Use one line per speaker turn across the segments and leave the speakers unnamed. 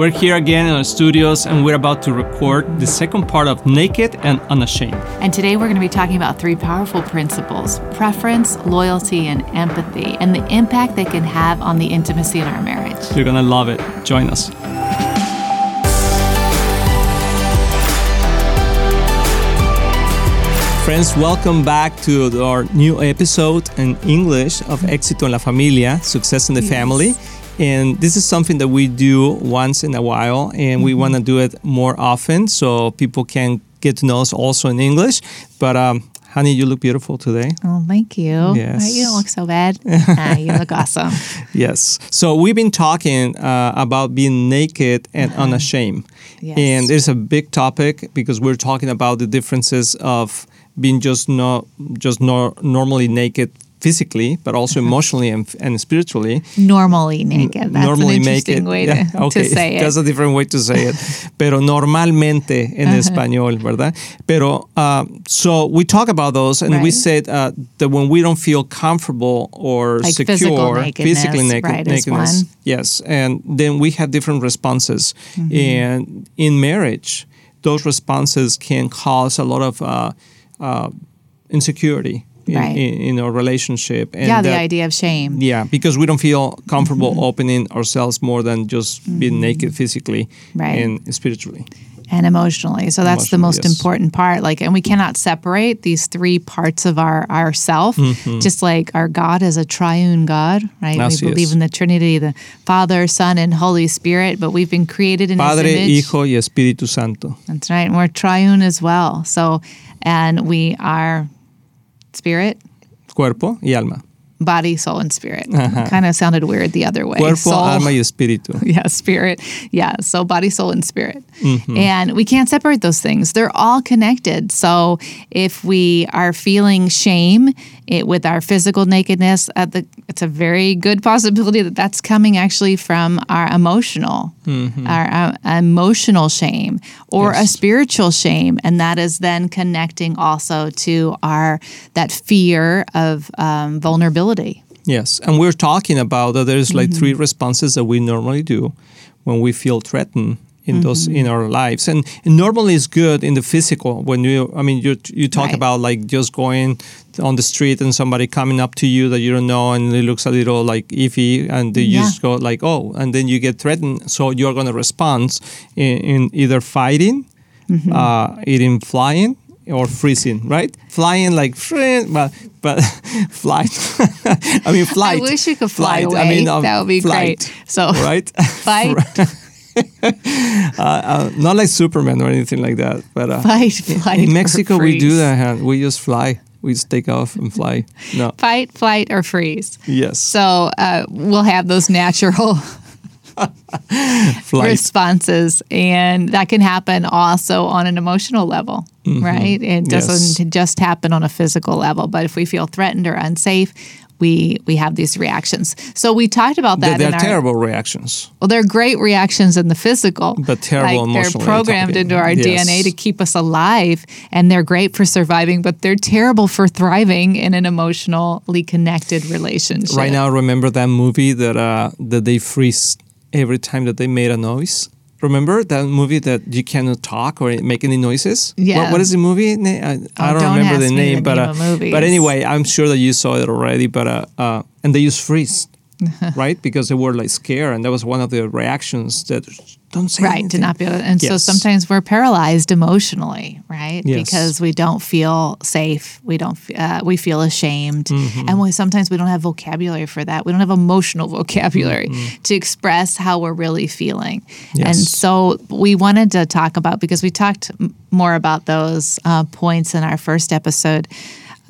We're here again in our studios and we're about to record the second part of Naked and Unashamed.
And today we're going to be talking about three powerful principles preference, loyalty, and empathy, and the impact they can have on the intimacy in our marriage.
You're going to love it. Join us. Friends, welcome back to our new episode in English of Éxito en la Familia, Success in the
Yes.
Family. And this is something that we do once in a while, and we want to do it more often so people can get to know us also in English. But, um, honey, you look beautiful today.
Oh, thank you.
Yes.
You don't look so bad. ah, you look awesome.
Yes. So we've been talking uh, about being naked and unashamed.
Yes.
And there's a big topic because we're talking about the differences of being just not just nor- normally naked physically, but also emotionally and, and spiritually.
Normally naked. That's
normally
an interesting
naked.
way
Yeah,
to,
okay.
to say it.
That's a different way to say it. Pero normalmente en español, ¿verdad? Pero uh, so we talk about those, and we said uh, that when we don't feel comfortable or
Like
secure,
physical nakedness,
physically naked,
right,
nakedness, yes, and then we have different responses.
Mm-hmm.
And in marriage, those responses can cause a lot of uh, uh, insecurity. In,
Right.
in, in our relationship, and
yeah, the
that-
idea of shame.
yeah, because we don't feel comfortable
Mm-hmm.
opening ourselves more than just being naked physically
Right.
and spiritually.
and emotionally. So that's the most
yes.
important part. Like, and we cannot separate these three parts of our our self.
Mm-hmm.
Just like our God is a triune God, right? We believe in the Trinity, the Father, Son, and Holy Spirit. But we've been created in
Padre,
His image.
Hijo y Espíritu Santo.
That's right. And we're triune as well. So, and we are spirit,
Cuerpo y alma.
body, soul, and spirit. Kind of sounded weird the other way.
Cuerpo,
Soul-
alma y espíritu.
yeah, spirit. Yeah, so body, soul, and spirit.
Mm-hmm.
And we can't separate those things. They're all connected. So if we are feeling shame it, with our physical nakedness, uh, the, it's a very good possibility that that's coming actually from our emotional, our uh, emotional shame or a
Mm-hmm.
Spiritual shame, and that is then connecting also to our that fear of um, vulnerability.
Yes, and we're talking about that there's like
Mm-hmm.
three responses that we normally do when we feel threatened in those
Mm-hmm.
in our lives, and, and normally it's good in the physical when you. I mean, you you talk
Right.
about like just going on the street and somebody coming up to you that you don't know and it looks a little like iffy, and then you
Yeah.
just go like oh, and then you get threatened, so you're going to respond in, in either fighting,
Mm-hmm.
uh, eating, flying. Or freezing, right? Flying like but but flight. I mean, flight.
I wish you could fly
Flight.
away.
I mean, um,
that would be
flight,
great. So
right?
fight,
uh, uh, not like Superman or anything like that, but uh,
fight, flight.
in Mexico we do that. huh? We just fly. We just take off and fly. No.
Fight, flight, or freeze.
Yes.
So uh, we'll have those natural
flight.
responses, and that can happen also on an emotional level, right? It
Mm-hmm. Yes.
doesn't just happen on a physical level, but if we feel threatened or unsafe, we we have these reactions. So we talked about
They're,
that.
they're
in our,
terrible reactions.
Well, they're great reactions in the physical,
But terrible
like they're programmed into our
Yes.
DNA to keep us alive, and they're great for surviving. But they're terrible for thriving in an emotionally connected relationship.
Right now, remember that movie that uh, that they freeze every time that they made a noise. Remember that movie that you cannot talk or make any noises?
Yeah.
What, what is the movie? I, I
Oh,
don't
don't
remember the
me
name,
the
but
name
uh, but anyway, I'm sure that you saw it already. But uh, uh, and they use freeze, right? Because they were like scared, and that was one of the reactions that don't say
right to not be able to, and so sometimes we're paralyzed emotionally right
Yes.
because we don't feel safe we don't uh, we feel ashamed
Mm-hmm.
and we sometimes we don't have vocabulary for that we don't have emotional vocabulary to express how we're really feeling
Mm-hmm. Yes.
and so we wanted to talk about because we talked more about those uh, points in our first episode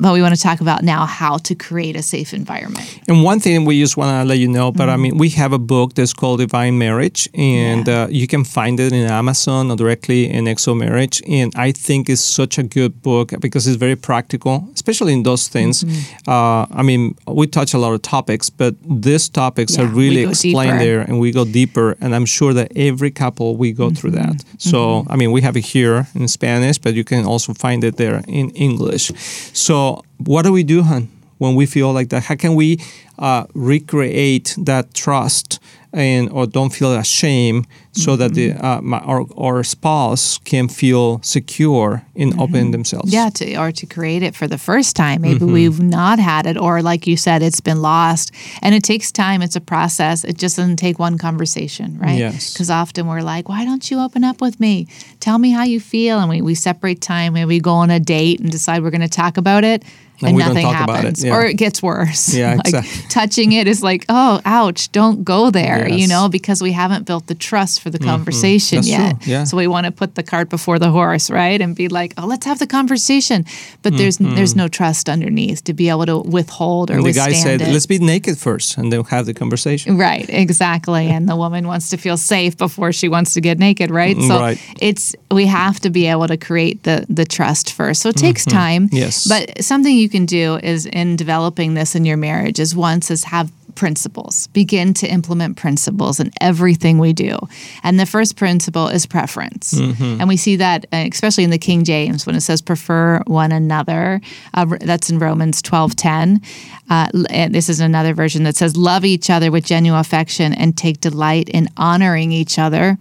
but we want to talk about now how to create a safe environment
And one thing we just want to let you know, but I mean, we have a book that's called Divine Marriage, and
Yeah.
uh, you can find it in Amazon or directly in Exo Marriage. And I think it's such a good book because it's very practical, especially in those things. Uh, I mean, we touch a lot of topics, but these topics
Yeah,
are really explained
deeper.
there, and we go deeper. And I'm sure that every couple we go through that. So, I mean, we have it here in Spanish, but you can also find it there in English. So, what do we do, hon? when we feel like that? How can we uh, recreate that trust and or don't feel ashamed so that the uh, my, our, our spouse can feel secure in opening themselves.
Yeah, to, or to create it for the first time. Maybe
Mm-hmm.
we've not had it, or like you said, it's been lost. And it takes time, it's a process. It just doesn't take one conversation, right?
Yes.
Because often we're like, why don't you open up with me? Tell me how you feel. And we, we separate time. Maybe we go on a date and decide we're going to talk about it.
And
And,
we don't
nothing
about it,
happens,
yeah.
or it gets worse.
Yeah,
like
exactly.
touching it is like, oh, ouch! Don't go there, you know, because we haven't built the trust for the conversation
That's
yet.
true, yeah.
So we want to put the cart before the horse, right? And be like, oh, let's have the conversation. But there's
Mm-hmm.
there's no trust underneath to be able to withhold or
And the guy said,
it.
"Let's be naked first, and then have the conversation."
Right, exactly. And the woman wants to feel safe before she wants to get naked, right? So
Right.
it's we have to be able to create the the trust first. So it takes time.
Mm-hmm. Yes.
But something you can do is in developing this in your marriage is once is have principles. Begin to implement principles in everything we do. And the first principle is preference.
Mm-hmm.
And we see that uh, especially in the King James when it says prefer one another. Uh, that's in Romans 12:10. Uh, and this is another version that says love each other with genuine affection and take delight in honoring each other.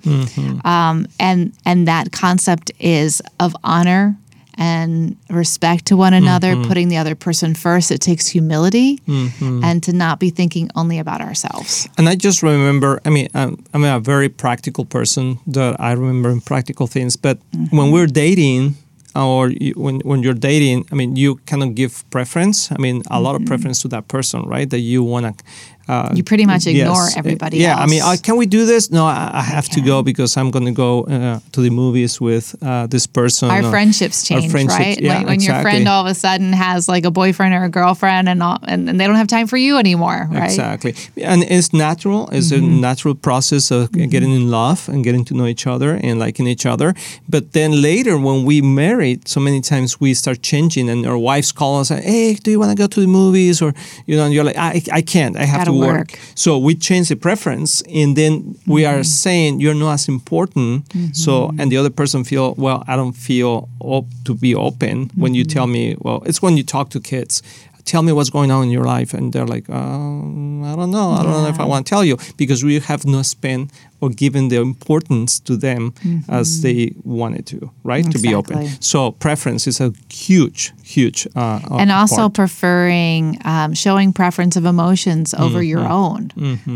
Um, and and that concept is of honor and respect to one another, mm-hmm. putting the other person first. It takes humility mm-hmm. and to not be thinking only about ourselves.
And I just remember, I mean, I'm, I'm a very practical person that I remember in practical things. But
Mm-hmm.
when we're dating, or you, when when you're dating, I mean, you kind of give preference. I mean, a lot of mm-hmm. preference to that person, right? That you want to. Uh,
Mm-hmm. You pretty much ignore
yes.
everybody
Yeah, I mean, uh, can we do this? No, I, I have to go because I'm going to go uh, to the movies with uh, this person.
Our
or-
friendships
our
change,
friendships-
right?
Yeah,
when when your friend all of a sudden has like a boyfriend or a girlfriend and all, and, and they don't have time for you anymore, right?
Exactly. And it's natural. It's a natural process of getting in love and getting to know each other and liking each other. But then later, when we married, so many times we start changing, and our wives call us, "Hey, do you want to go to the movies?" Or you know, and you're like, "I, I can't. I have
Gotta
to work."
work.
So we change the preference, and then we are mm-hmm. saying you're not as important. Mm-hmm. So and the other person feel, well, I don't feel op- to be open when you mm-hmm. tell me. Well, it's when you talk to kids. Tell me what's going on in your life, and they're like, um, I don't know. I don't know if I want to tell you because we have not spent or given the importance to them as they wanted to, right? To be open. So preference is a huge, huge. Uh, uh,
and also
part.
preferring um, showing preference of emotions over
Mm-hmm.
your own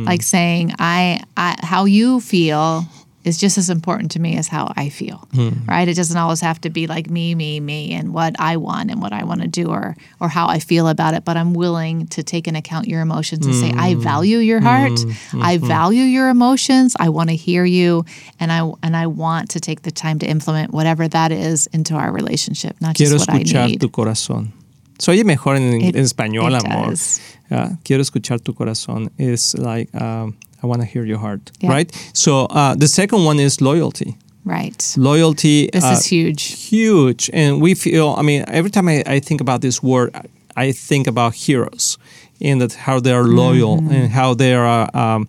like saying I, I how you feel is just as important to me as how i feel
Hmm.
right it doesn't always have to be like me me me and what i want and what i want to do or or how i feel about it but i'm willing to take into account your emotions and say
Hmm.
i value your heart i
Mm-hmm.
value your emotions i want to hear you and i and i want to take the time to implement whatever that is into our relationship not
Quiero
just what i
escuchar
need
tu corazón. Se oye mejor en,
It-
en español, amor. Yeah, quiero escuchar tu corazón is like um, I want to hear your heart,
Yeah.
right? So uh, the second one is loyalty.
right
Loyalty.
This
uh,
is huge.
huge, and we feel. I mean, every time I, I think about this word, I think about heroes, and that how they are loyal
Mm-hmm.
and how they are um,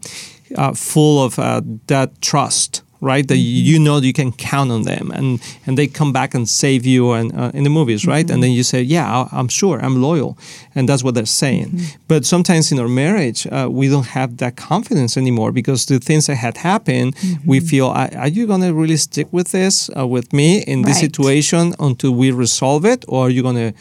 uh, full of uh, that trust. Right, that
Mm-hmm.
you know you can count on them, and and they come back and save you, and uh, in the movies, right?
Mm-hmm.
And then you say, "Yeah, I- I'm sure, I'm loyal," and that's what they're saying.
Mm-hmm.
But sometimes in our marriage, uh, we don't have that confidence anymore because the things that had happened, we
Mm-hmm.
feel, "Are are you gonna really stick with this, uh, with me in this
Right.
situation until we resolve it, or are you gonna?"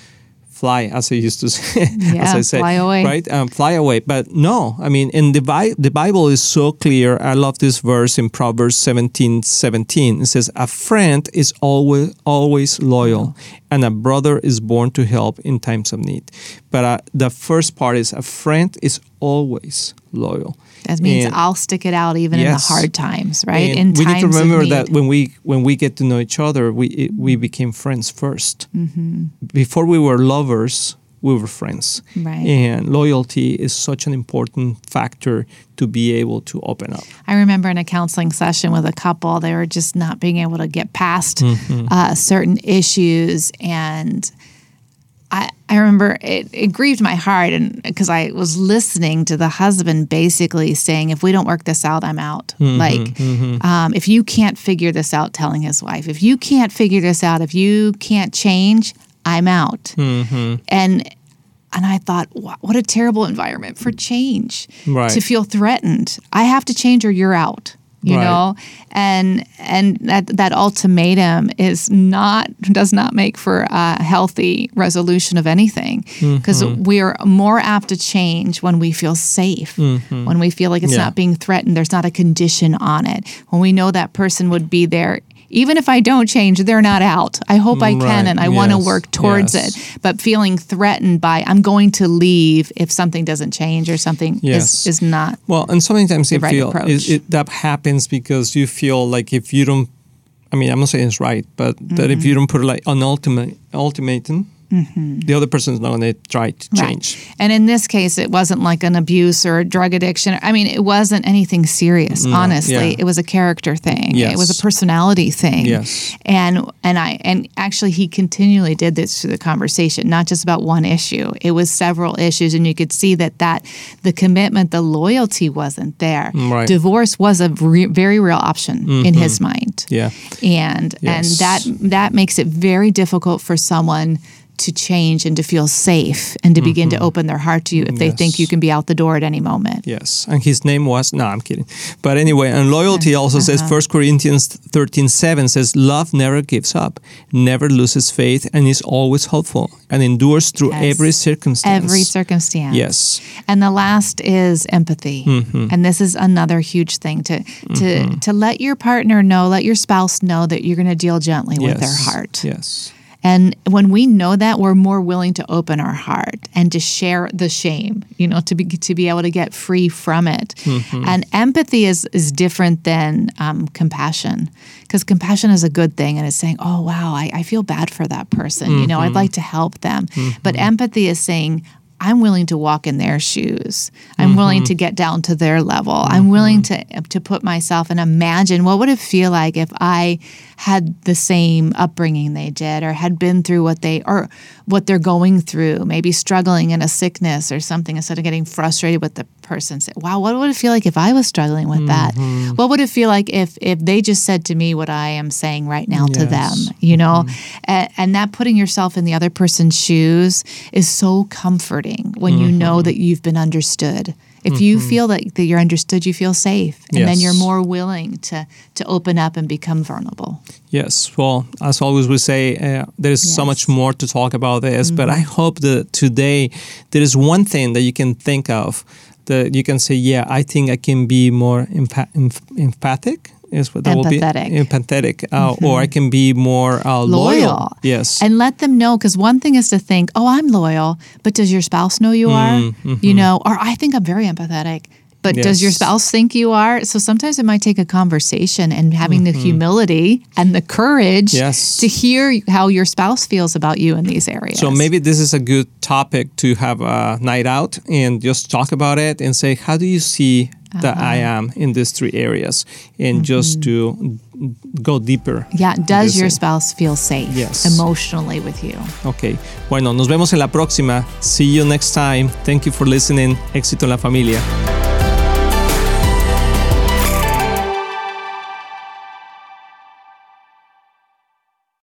Fly, as I used to say, as
Yeah,
I say,
fly away.
right? Um, fly away. But no, I mean, in the, Bi- the Bible is so clear. I love this verse in Proverbs 17 17. It says, A friend is always, always loyal, and a brother is born to help in times of need. But uh, the first part is, A friend is always loyal.
That means
And-
I'll stick it out even in the hard times, right?
and
in
we
times
need to remember that when we when we get to know each other, we we became friends 1st Before we were lovers, we were friends.
Right.
And loyalty is such an important factor to be able to open up.
I remember in a counseling session with a couple, they were just not being able to get past
Mm-hmm.
uh, certain issues, and I I remember it, it grieved my heart, and because I was listening to the husband basically saying, "If we don't work this out, I'm out."
Mm-hmm,
like, Um, if you can't figure this out, telling his wife, "If you can't figure this out, if you can't change, I'm out."
Mm-hmm.
And and I thought, "Wha- what a terrible environment for change
Right.
to feel threatened. I have to change or you're out. You
Right.
know and and that that ultimatum is not does not make for a healthy resolution of anything because
Mm-hmm.
we are more apt to change when we feel safe when we feel like it's
Mm-hmm. Yeah.
not being threatened there's not a condition on it when we know that person would be there even if I don't change, they're not out. I hope I can
Right.
and I want to work towards
Yes.
it. But feeling threatened by I'm going to leave if something doesn't change or something
Yes.
is, is not
Well, and sometimes you
right
feel it, it, that happens because you feel like if you don't, I mean, I'm not saying it's right, but that if you
Mm-hmm.
don't put like an ultimate ultimatum, Mm-hmm. the other person's not going to try to
Right.
change.
And in this case, it wasn't like an abuse or a drug addiction. I mean, it wasn't anything serious. Mm, honestly,
yeah.
it was a character thing. It was a personality thing.
Yes.
And and I and actually, he continually did this through the conversation, not just about one issue. It was several issues, and you could see that that the commitment, the loyalty wasn't there.
Right.
Divorce was a re- very real option in mm-hmm. his mind
Yeah.
and and that that makes it very difficult for someone to change and to feel safe and to begin to open their heart to you if they think you can be out the door at any moment.
Yes, and his name was no, I'm kidding. But anyway, and loyalty also says
Uh-huh.
First Corinthians thirteen seven says love never gives up, never loses faith, and is always hopeful, and endures through
Yes.
every circumstance.
Every circumstance.
Yes,
And the last is empathy.
Mm-hmm.
And this is another huge thing to to to let your partner know, let your spouse know that you're going to deal gently with their heart.
Yes,
And when we know that, we're more willing to open our heart and to share the shame, you know, to be to be able to get free from it.
Mm-hmm.
And empathy is is different than um, compassion, because compassion is a good thing, and it's saying, "Oh wow, I, I feel bad for that person. You know, I'd
Mm-hmm.
like to help them." But empathy is saying. I'm willing to walk in their shoes. I'm willing
Mm-hmm.
to get down to their level. I'm willing to to put myself and imagine what would it feel like if I had the same upbringing they did or had been through what they or what they're going through, maybe struggling in a sickness or something instead of getting frustrated with the person say, "Wow, what would it feel like if I was struggling with that? What would it feel like if if they just said to me what I am saying right now to them?" You know? A- and that putting yourself in the other person's shoes is so comforting when you know
Mm-hmm.
that you've been understood. If you feel that, that you're understood, you feel safe. And then you're more willing to to open up and become vulnerable.
yes. Well, as always, we say uh, there is so
Yes. Mm-hmm.
much more to talk about this, but I hope that today there is one thing that you can think of that you can say, yeah, I think I can be more empa- emph- empathic. Is what that will be empathetic, uh, or I can be more uh, loyal.
loyal.
Yes,
And let them know because one thing is to think, oh, I'm loyal, but does your spouse know you are? You know, or I think I'm very empathetic. But does your spouse think you are? So sometimes it might take a conversation and having the humility and the courage
Yes.
to hear how your spouse feels about you in these areas.
So maybe this is a good topic to have a night out and just talk about it and say, how do you see that I
Uh-huh.
am in these three areas? And just to go deeper.
yeah, does your spouse feel safe
Yes.
emotionally with you?
Ok. Bueno, nos vemos en la próxima. See you next time. Thank you for listening. Éxito en la familia.